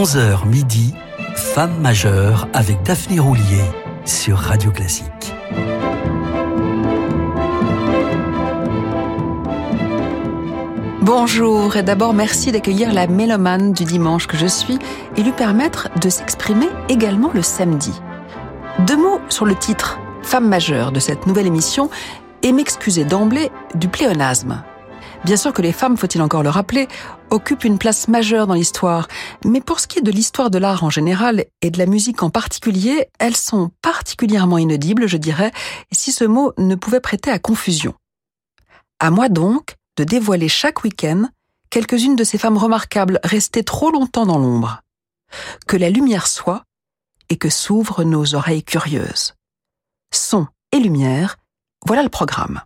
11h midi, Femme majeure avec Daphné Roulier sur Radio Classique. Bonjour et d'abord merci d'accueillir la mélomane du dimanche que je suis et lui permettre de s'exprimer également le samedi. Deux mots sur le titre Femme majeure de cette nouvelle émission et m'excuser d'emblée du pléonasme. Bien sûr que les femmes, faut-il encore le rappeler, occupent une place majeure dans l'histoire, mais pour ce qui est de l'histoire de l'art en général et de la musique en particulier, elles sont particulièrement inaudibles, je dirais, si ce mot ne pouvait prêter à confusion. À moi donc de dévoiler chaque week-end quelques-unes de ces femmes remarquables restées trop longtemps dans l'ombre. Que la lumière soit et que s'ouvrent nos oreilles curieuses. Son et lumière, voilà le programme.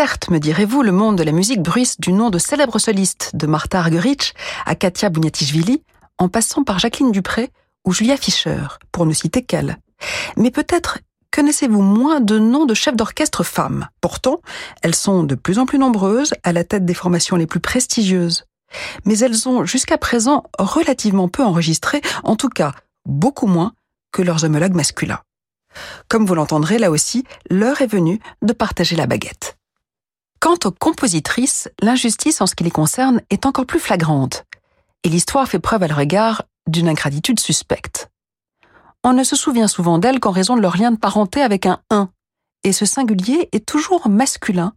Certes, me direz-vous, le monde de la musique bruisse du nom de célèbres solistes de Martha Argerich à Katia Bouniatichvili, en passant par Jacqueline Dupré ou Julia Fischer, pour ne citer qu'elles. Mais peut-être connaissez-vous moins de noms de chefs d'orchestre femmes. Pourtant, elles sont de plus en plus nombreuses à la tête des formations les plus prestigieuses. Mais elles ont jusqu'à présent relativement peu enregistré, en tout cas beaucoup moins que leurs homologues masculins. Comme vous l'entendrez là aussi, l'heure est venue de partager la baguette. Quant aux compositrices, l'injustice en ce qui les concerne est encore plus flagrante, et l'histoire fait preuve à leur égard d'une ingratitude suspecte. On ne se souvient souvent d'elles qu'en raison de leur lien de parenté avec un 1, et ce singulier est toujours masculin,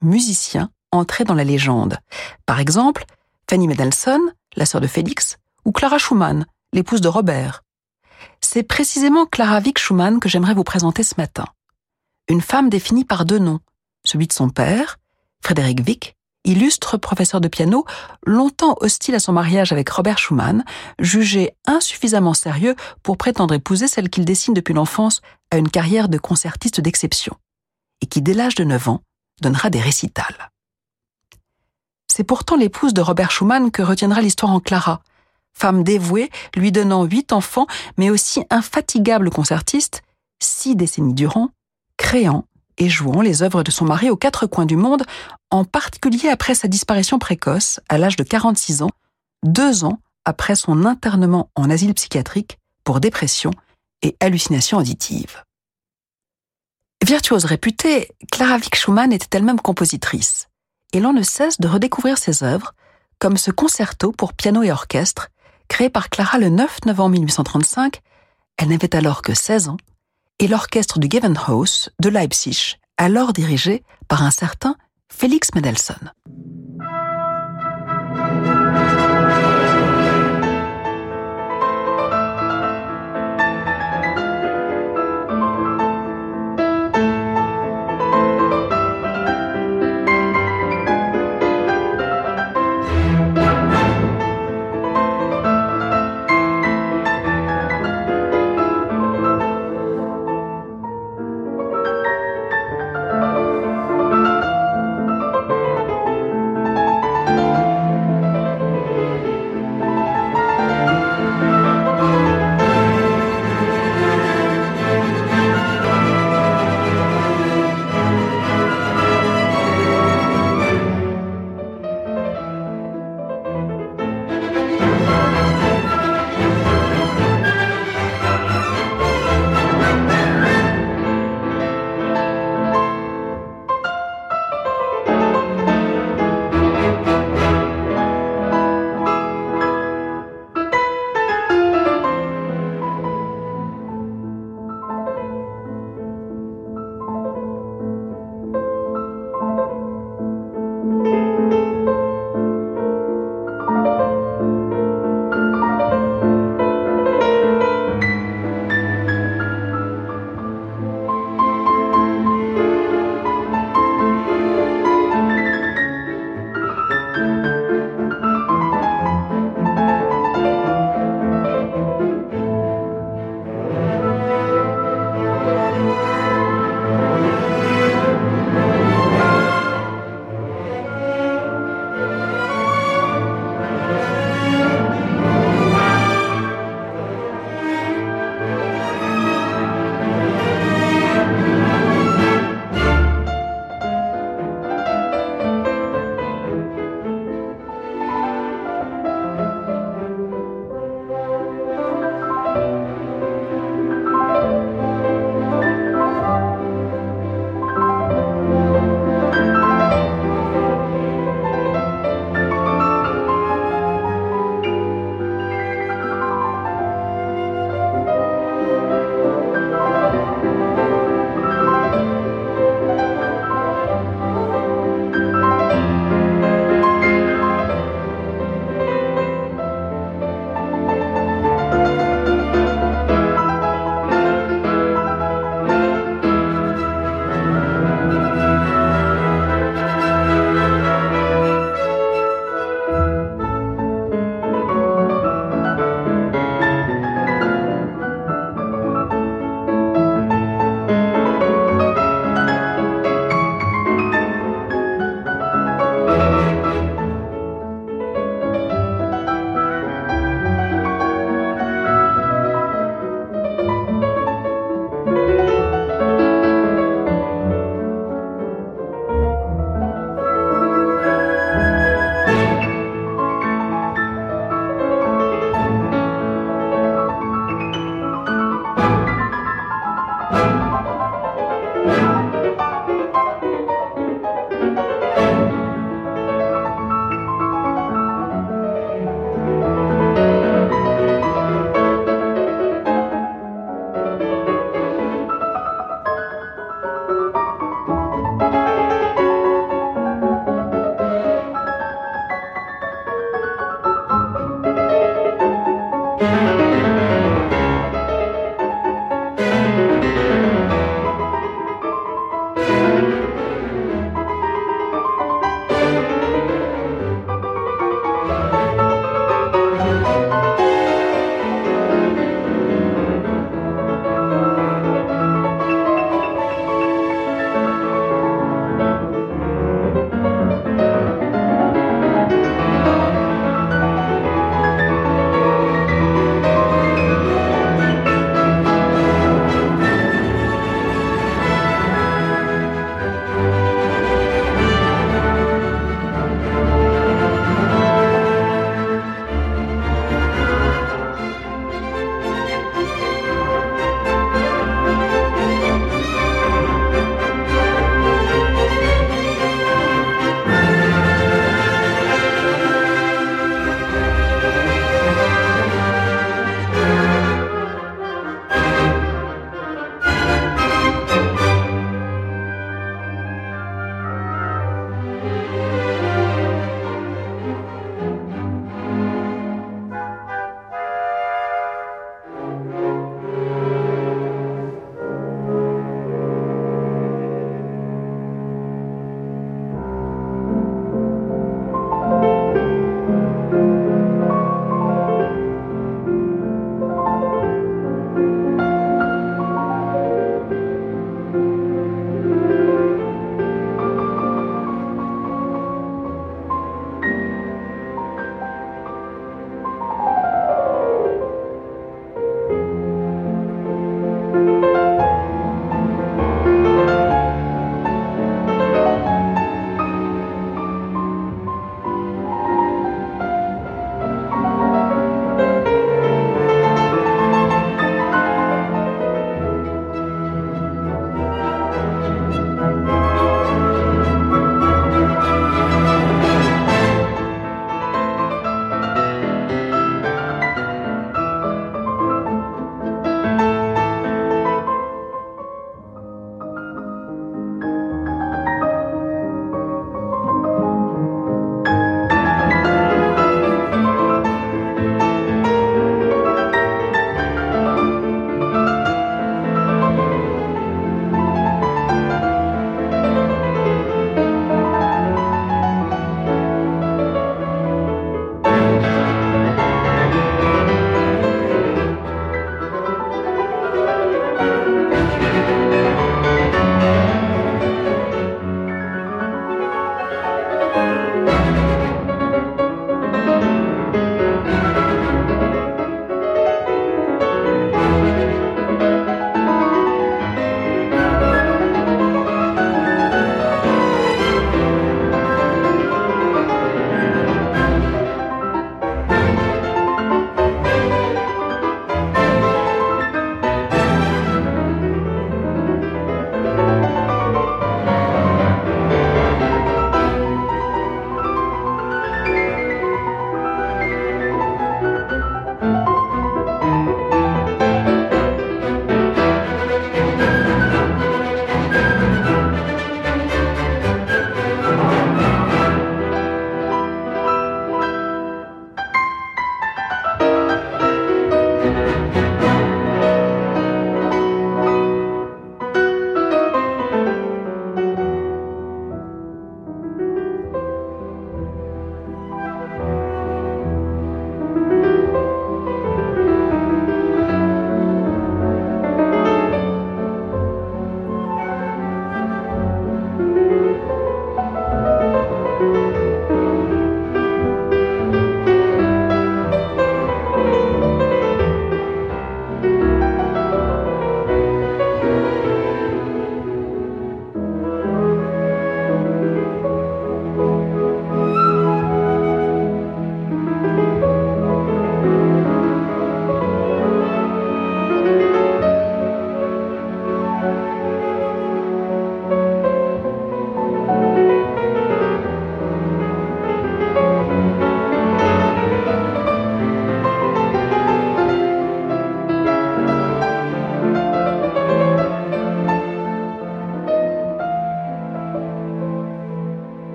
musicien, entré dans la légende. Par exemple, Fanny Mendelssohn, la sœur de Félix, ou Clara Schumann, l'épouse de Robert. C'est précisément Clara Vick Schumann que j'aimerais vous présenter ce matin. Une femme définie par deux noms, celui de son père, Frédéric Wick, illustre professeur de piano, longtemps hostile à son mariage avec Robert Schumann, jugé insuffisamment sérieux pour prétendre épouser celle qu'il dessine depuis l'enfance à une carrière de concertiste d'exception, et qui dès l'âge de 9 ans donnera des récitals. C'est pourtant l'épouse de Robert Schumann que retiendra l'histoire en Clara, femme dévouée, lui donnant huit enfants, mais aussi infatigable concertiste, six décennies durant, créant et jouant les œuvres de son mari aux quatre coins du monde, en particulier après sa disparition précoce, à l'âge de 46 ans, deux ans après son internement en asile psychiatrique pour dépression et hallucination auditive. Virtuose réputée, Clara Wieck Schumann était elle-même compositrice, et l'on ne cesse de redécouvrir ses œuvres, comme ce concerto pour piano et orchestre, créé par Clara le 9 novembre 1835, elle n'avait alors que 16 ans, et l'orchestre du Gewandhaus de Leipzig, alors dirigé par un certain Félix Mendelssohn.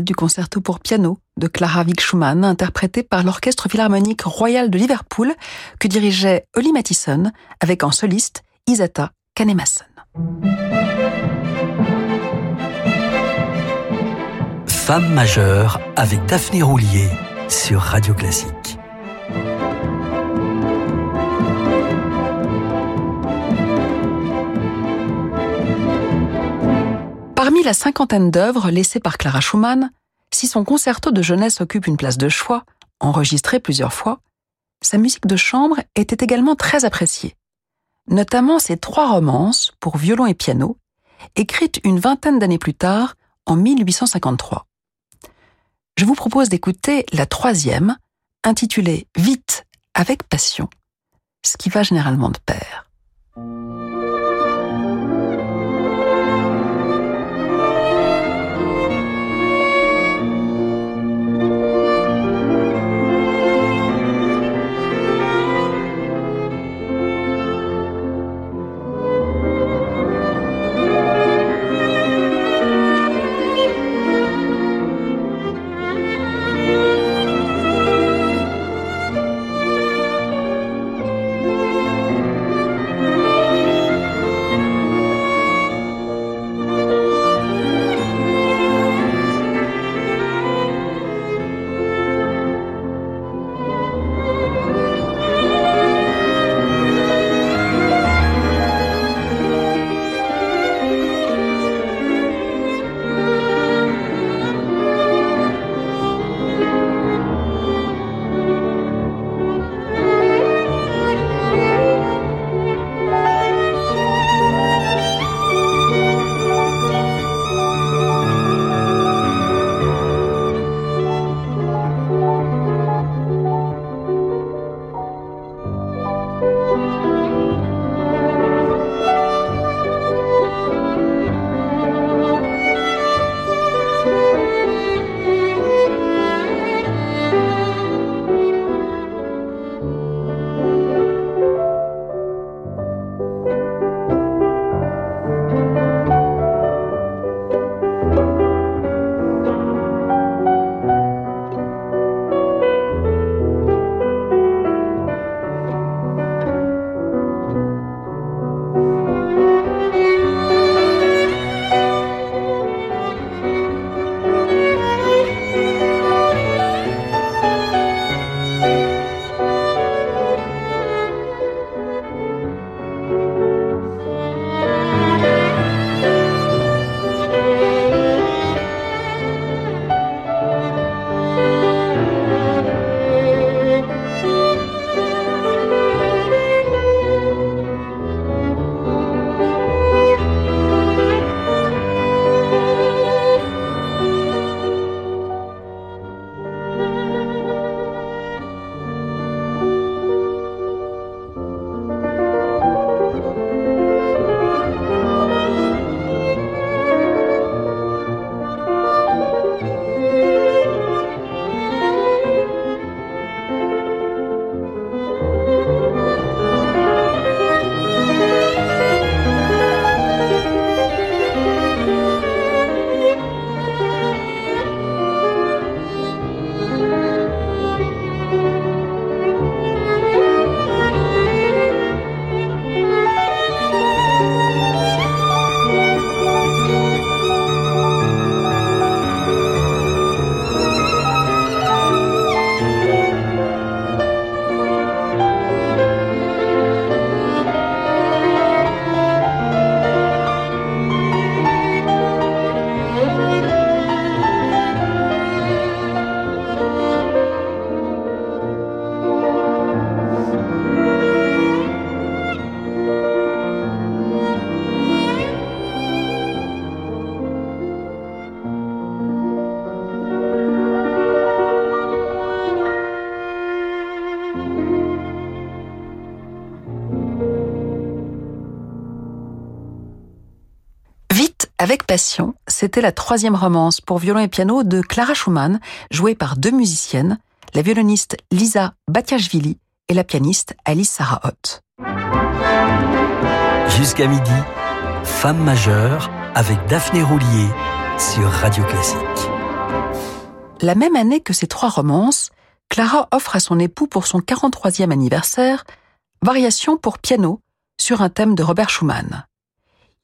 Du concerto pour piano de Clara Wieck-Schumann, interprété par l'Orchestre Philharmonique Royal de Liverpool, que dirigeait Holly Mathison, avec en soliste Isata Kanemasson. Femme majeure avec Daphné Roulier sur Radio Classique. Parmi la cinquantaine d'œuvres laissées par Clara Schumann, si son concerto de jeunesse occupe une place de choix, enregistré plusieurs fois, sa musique de chambre était également très appréciée, notamment ses trois romances pour violon et piano, écrites une vingtaine d'années plus tard, en 1853. Je vous propose d'écouter la troisième, intitulée Vite avec passion, ce qui va généralement de pair. Avec passion, c'était la troisième romance pour violon et piano de Clara Schumann, jouée par deux musiciennes, la violoniste Lisa Batiashvili et la pianiste Alice Sarah Ott. Jusqu'à midi, Femme majeure avec Daphné Roulier sur Radio Classique. La même année que ces trois romances, Clara offre à son époux pour son 43e anniversaire Variation pour piano sur un thème de Robert Schumann.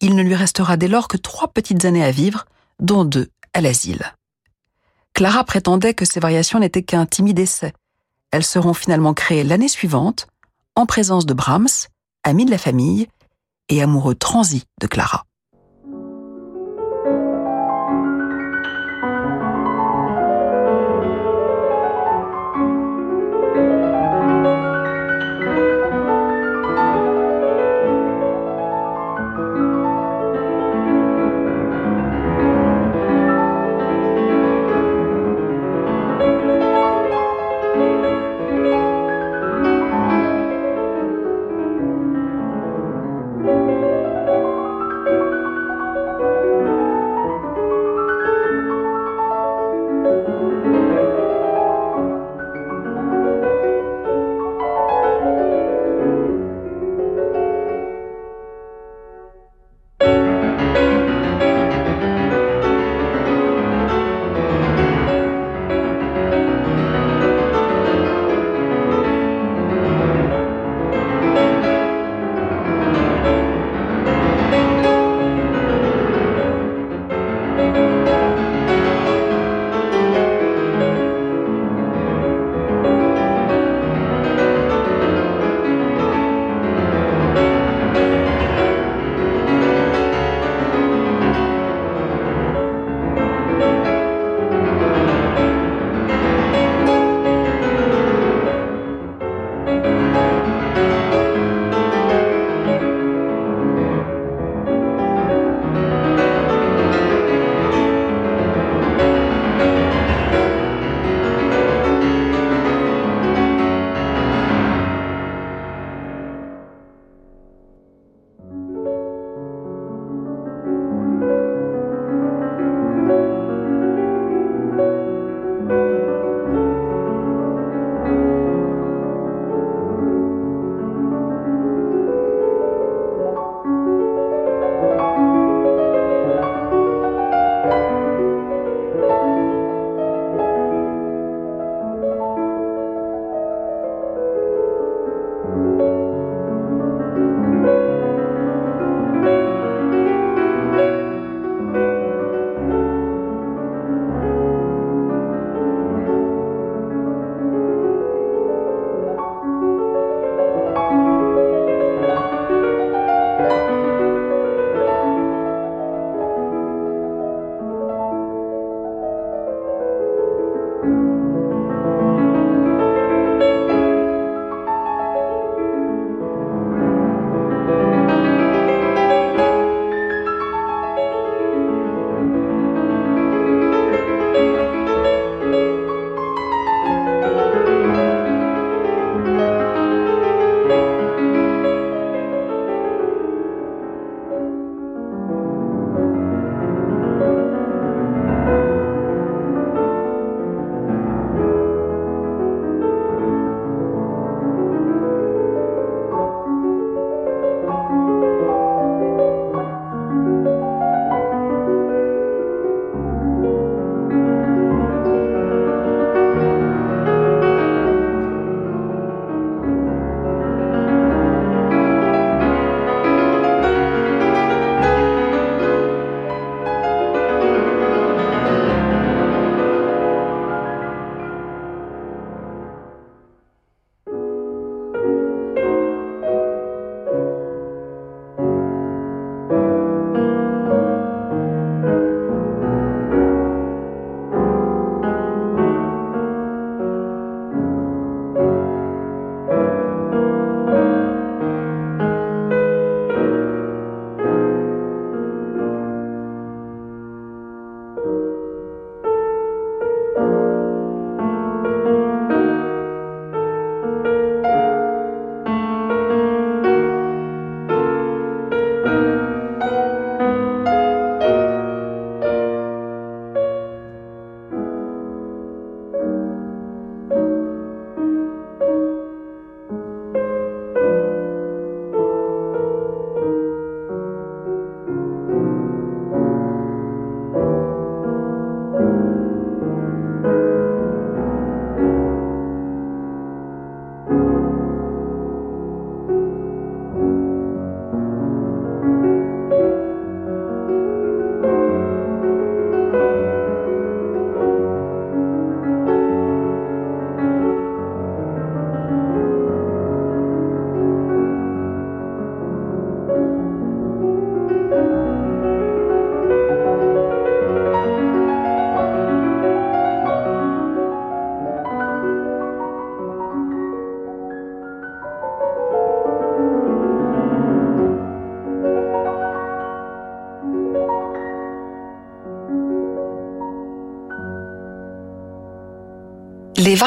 Il ne lui restera dès lors que trois petites années à vivre, dont deux à l'asile. Clara prétendait que ces variations n'étaient qu'un timide essai. Elles seront finalement créées l'année suivante, en présence de Brahms, ami de la famille et amoureux transi de Clara.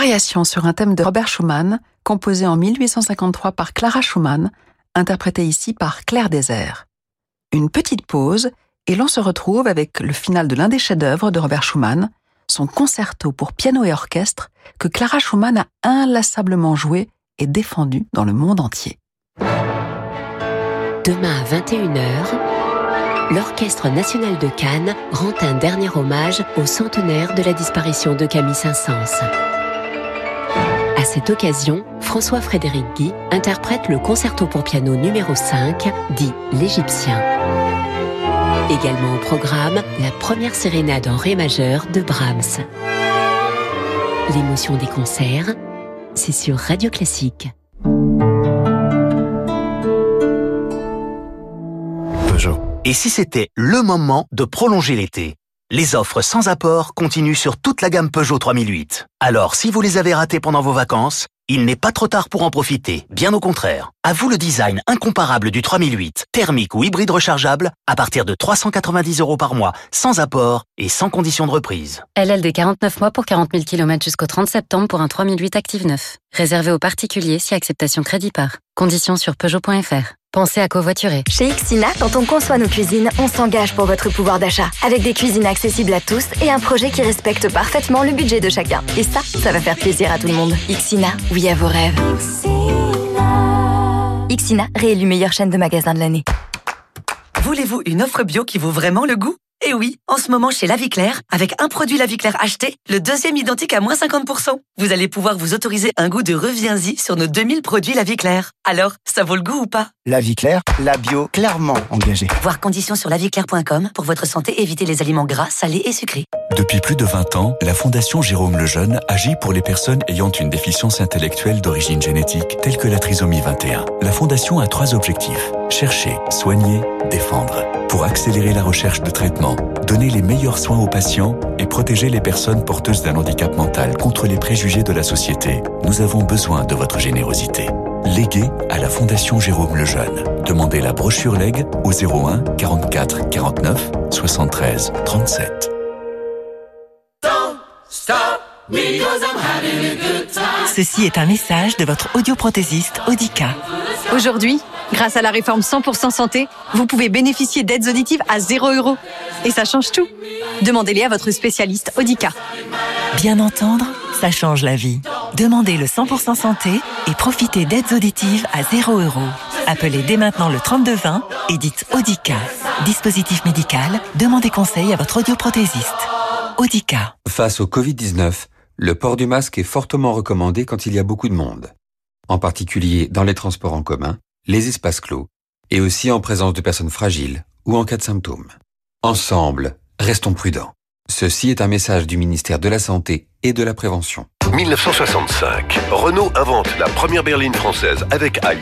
Variation sur un thème de Robert Schumann, composé en 1853 par Clara Schumann, interprété ici par Claire Désert. Une petite pause et l'on se retrouve avec le final de l'un des chefs-d'œuvre de Robert Schumann, son concerto pour piano et orchestre que Clara Schumann a inlassablement joué et défendu dans le monde entier. Demain à 21h, l'Orchestre national de Cannes rend un dernier hommage au centenaire de la disparition de Camille Saint-Saëns. À cette occasion, François-Frédéric Guy interprète le concerto pour piano numéro 5, dit l'Égyptien. Également au programme, la première sérénade en ré majeur de Brahms. L'émotion des concerts, c'est sur Radio Classique. Peugeot. Et si c'était le moment de prolonger l'été? Les offres sans apport continuent sur toute la gamme Peugeot 3008. Alors, si vous les avez ratées pendant vos vacances, il n'est pas trop tard pour en profiter, bien au contraire. À vous le design incomparable du 3008, thermique ou hybride rechargeable, à partir de 390 euros par mois, sans apport et sans condition de reprise. LLD 49 mois pour 40 000 km jusqu'au 30 septembre pour un 3008 Active 9. Réservé aux particuliers si acceptation crédit par. Conditions sur Peugeot.fr. Pensez à covoiturer. Chez Xina, quand on conçoit nos cuisines, on s'engage pour votre pouvoir d'achat. Avec des cuisines accessibles à tous et un projet qui respecte parfaitement le budget de chacun. Et ça, ça va faire plaisir à tout le monde. Xina, oui à vos rêves. Xina, réélu meilleure chaîne de magasins de l'année. Voulez-vous une offre bio qui vaut vraiment le goût? Et oui, en ce moment chez La Vie Claire, avec un produit La Vie Claire acheté, le deuxième identique à moins 50%. Vous allez pouvoir vous autoriser un goût de reviens-y sur nos 2000 produits La Vie Claire. Alors, ça vaut le goût ou pas? La Vie Claire, la bio clairement engagée. Voir conditions sur laviclaire.com pour votre santé, éviter les aliments gras, salés et sucrés. Depuis plus de 20 ans, la Fondation Jérôme Lejeune agit pour les personnes ayant une déficience intellectuelle d'origine génétique, telle que la trisomie 21. La Fondation a trois objectifs. Chercher, soigner, défendre. Pour accélérer la recherche de traitement, donner les meilleurs soins aux patients et protéger les personnes porteuses d'un handicap mental contre les préjugés de la société, nous avons besoin de votre générosité. Léguez à la Fondation Jérôme Lejeune. Demandez la brochure Leg au 01 44 49 73 37. Ceci est un message de votre audioprothésiste Audica. Aujourd'hui, grâce à la réforme 100% santé, vous pouvez bénéficier d'aides auditives à 0 euros. Et ça change tout. Demandez-les à votre spécialiste Audica. Bien entendre, ça change la vie. Demandez le 100% santé et profitez d'aides auditives à 0 euros. Appelez dès maintenant le 3220 et dites Audica. Dispositif médical, demandez conseil à votre audioprothésiste. Audica. Face au Covid-19, le port du masque est fortement recommandé quand il y a beaucoup de monde, en particulier dans les transports en commun, les espaces clos, et aussi en présence de personnes fragiles ou en cas de symptômes. Ensemble, restons prudents. Ceci est un message du ministère de la Santé et de la Prévention. 1965, Renault invente la première berline française avec à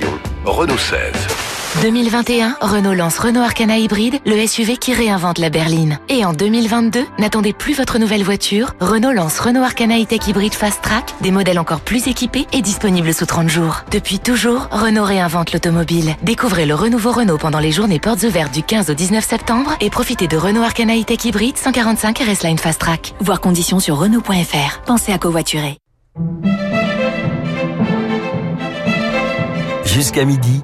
Renault 16. 2021, Renault lance Renault Arcana Hybride, le SUV qui réinvente la berline. Et en 2022, n'attendez plus votre nouvelle voiture, Renault lance Renault Arcana E-Tech Hybride Fast Track, des modèles encore plus équipés et disponibles sous 30 jours. Depuis toujours, Renault réinvente l'automobile. Découvrez le renouveau Renault pendant les journées portes ouvertes du 15 au 19 septembre et profitez de Renault Arcana E-Tech Hybride 145 RS Line Fast Track. Voir conditions sur Renault.fr. Pensez à covoiturer. Jusqu'à midi,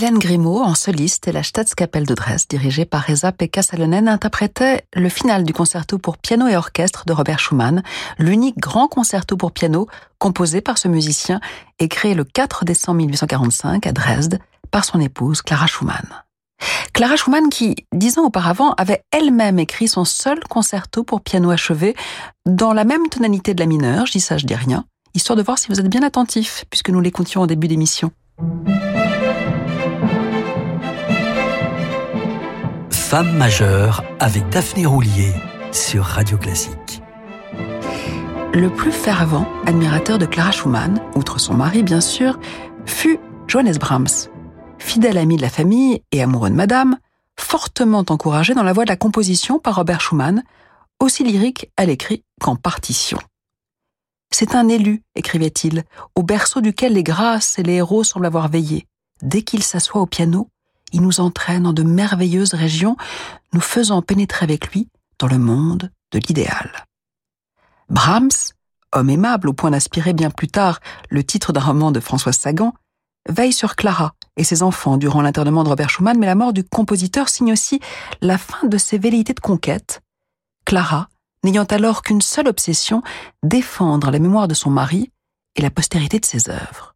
Hélène Grimaud, en soliste, et la Staatskapelle de Dresde, dirigée par Reza Pekka Salonen, interprétait le final du concerto pour piano et orchestre de Robert Schumann, l'unique grand concerto pour piano composé par ce musicien et créé le 4 décembre 1845 à Dresde par son épouse Clara Schumann. Clara Schumann qui, dix ans auparavant, avait elle-même écrit son seul concerto pour piano achevé dans la même tonalité de la mineure, je dis ça, je dis rien, histoire de voir si vous êtes bien attentif, puisque nous l'écoutions au début d'émission. Femme majeure avec Daphné Roulier sur Radio Classique. Le plus fervent admirateur de Clara Schumann, outre son mari bien sûr, fut Johannes Brahms, fidèle ami de la famille et amoureux de Madame, fortement encouragé dans la voie de la composition par Robert Schumann, aussi lyrique à l'écrit qu'en partition. C'est un élu, écrivait-il, au berceau duquel les grâces et les héros semblent avoir veillé. Dès qu'il s'assoit au piano, il nous entraîne en de merveilleuses régions, nous faisant pénétrer avec lui dans le monde de l'idéal. Brahms, homme aimable au point d'aspirer bien plus tard le titre d'un roman de François Sagan, veille sur Clara et ses enfants durant l'internement de Robert Schumann, mais la mort du compositeur signe aussi la fin de ses velléités de conquête. Clara, n'ayant alors qu'une seule obsession, défendre la mémoire de son mari et la postérité de ses œuvres.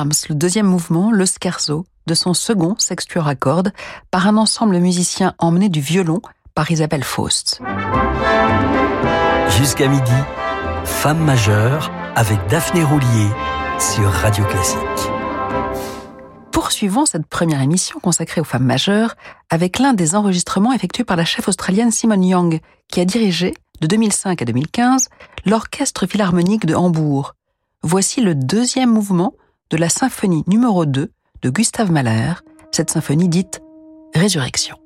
Brahms, le deuxième mouvement, le scherzo, de son second sextuor à cordes, par un ensemble musicien emmené du violon par Isabelle Faust. Jusqu'à midi, Femme majeure avec Daphné Roulier sur Radio Classique. Poursuivons cette première émission consacrée aux femmes majeures avec l'un des enregistrements effectués par la chef australienne Simone Young, qui a dirigé, de 2005 à 2015, l'Orchestre Philharmonique de Hambourg. Voici le deuxième mouvement de la symphonie numéro 2 de Gustave Mahler, cette symphonie dite Résurrection.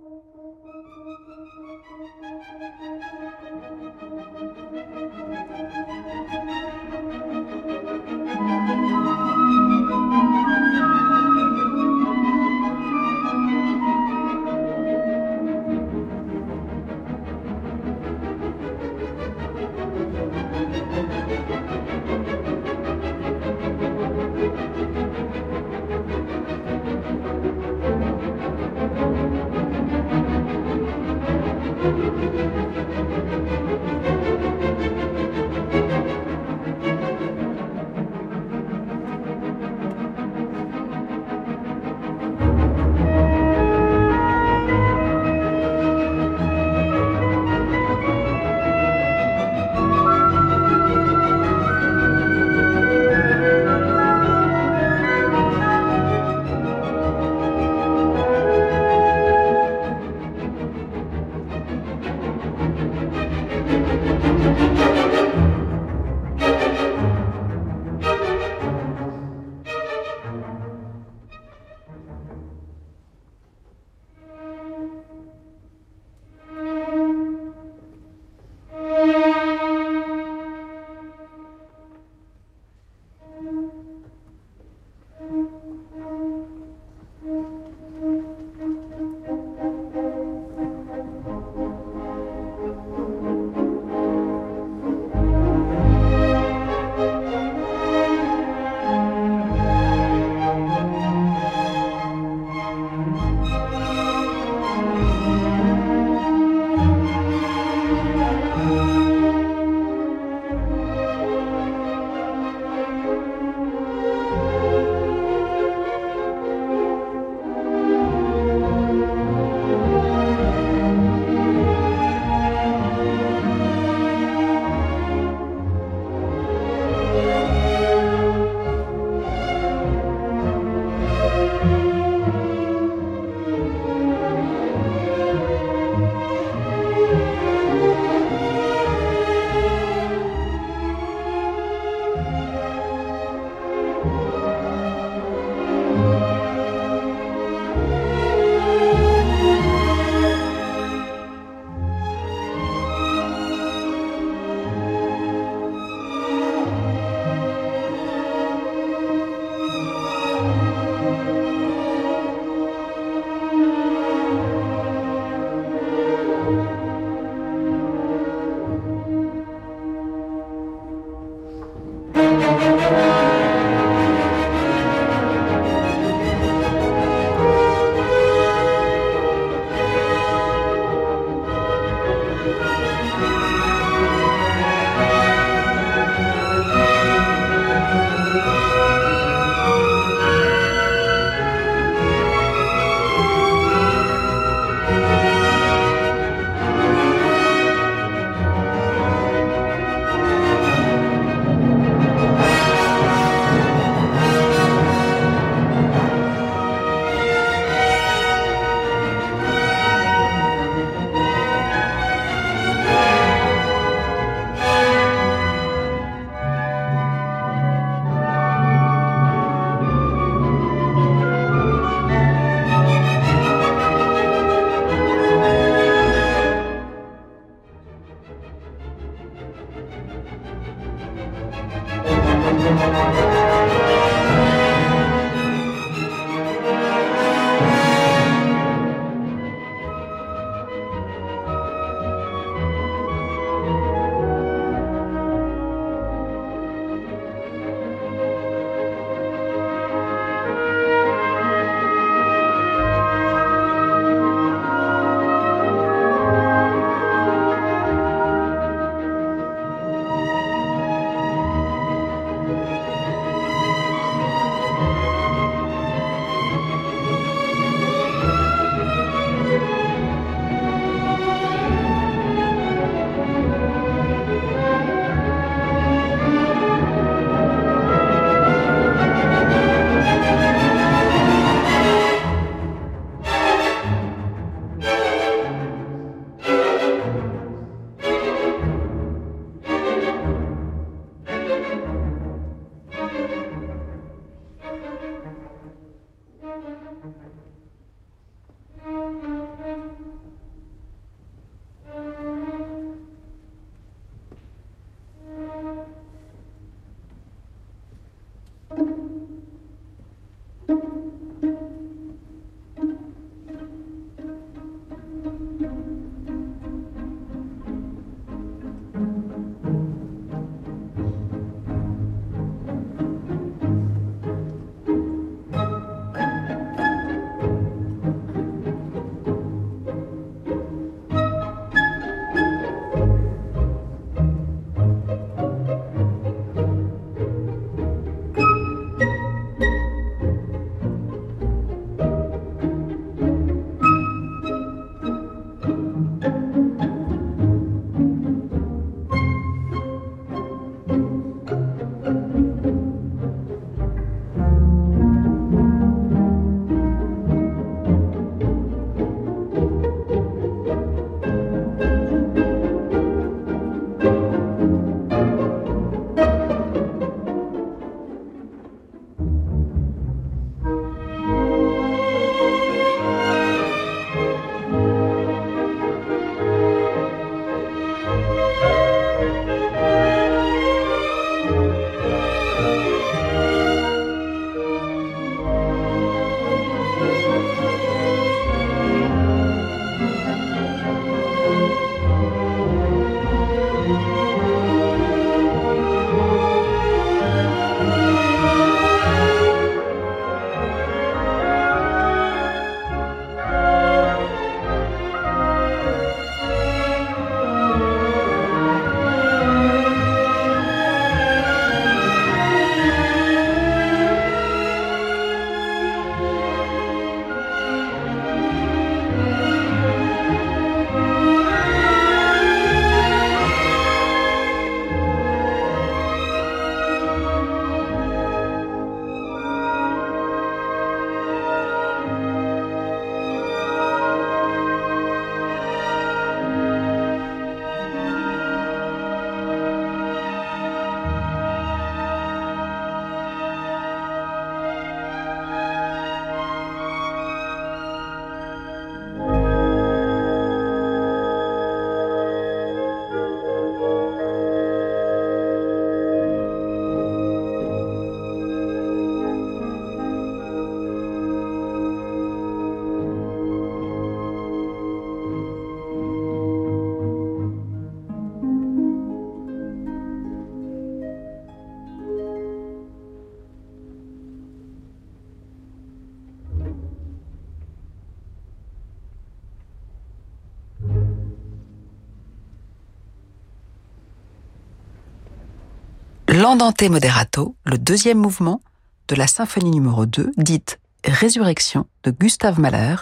L'Andante Moderato, le deuxième mouvement de la symphonie numéro 2, dite Résurrection de Gustave Mahler,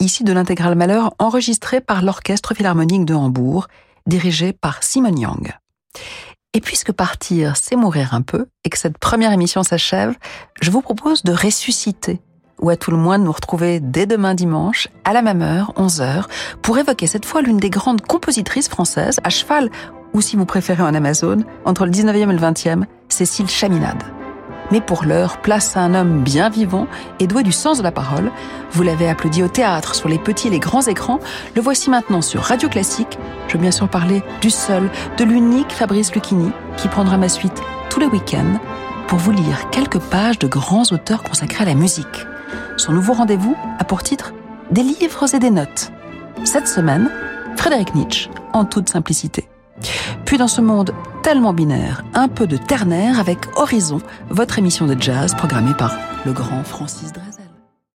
ici de l'intégrale Mahler enregistrée par l'Orchestre Philharmonique de Hambourg, dirigé par Simon Young. Et puisque partir, c'est mourir un peu, et que cette première émission s'achève, je vous propose de ressusciter, ou à tout le moins de nous retrouver dès demain dimanche, à la même heure, 11h, pour évoquer cette fois l'une des grandes compositrices françaises, à cheval ou si vous préférez en Amazon, entre le 19e et le 20e, Cécile Chaminade. Mais pour l'heure, place à un homme bien vivant et doué du sens de la parole. Vous l'avez applaudi au théâtre, sur les petits et les grands écrans. Le voici maintenant sur Radio Classique. Je veux bien sûr parler du seul, de l'unique Fabrice Lucchini, qui prendra ma suite tous les week-ends pour vous lire quelques pages de grands auteurs consacrés à la musique. Son nouveau rendez-vous a pour titre Des livres et des notes. Cette semaine, Frédéric Nietzsche, en toute simplicité. Puis dans ce monde tellement binaire, un peu de ternaire avec Horizon, votre émission de jazz programmée par le grand Francis Drey.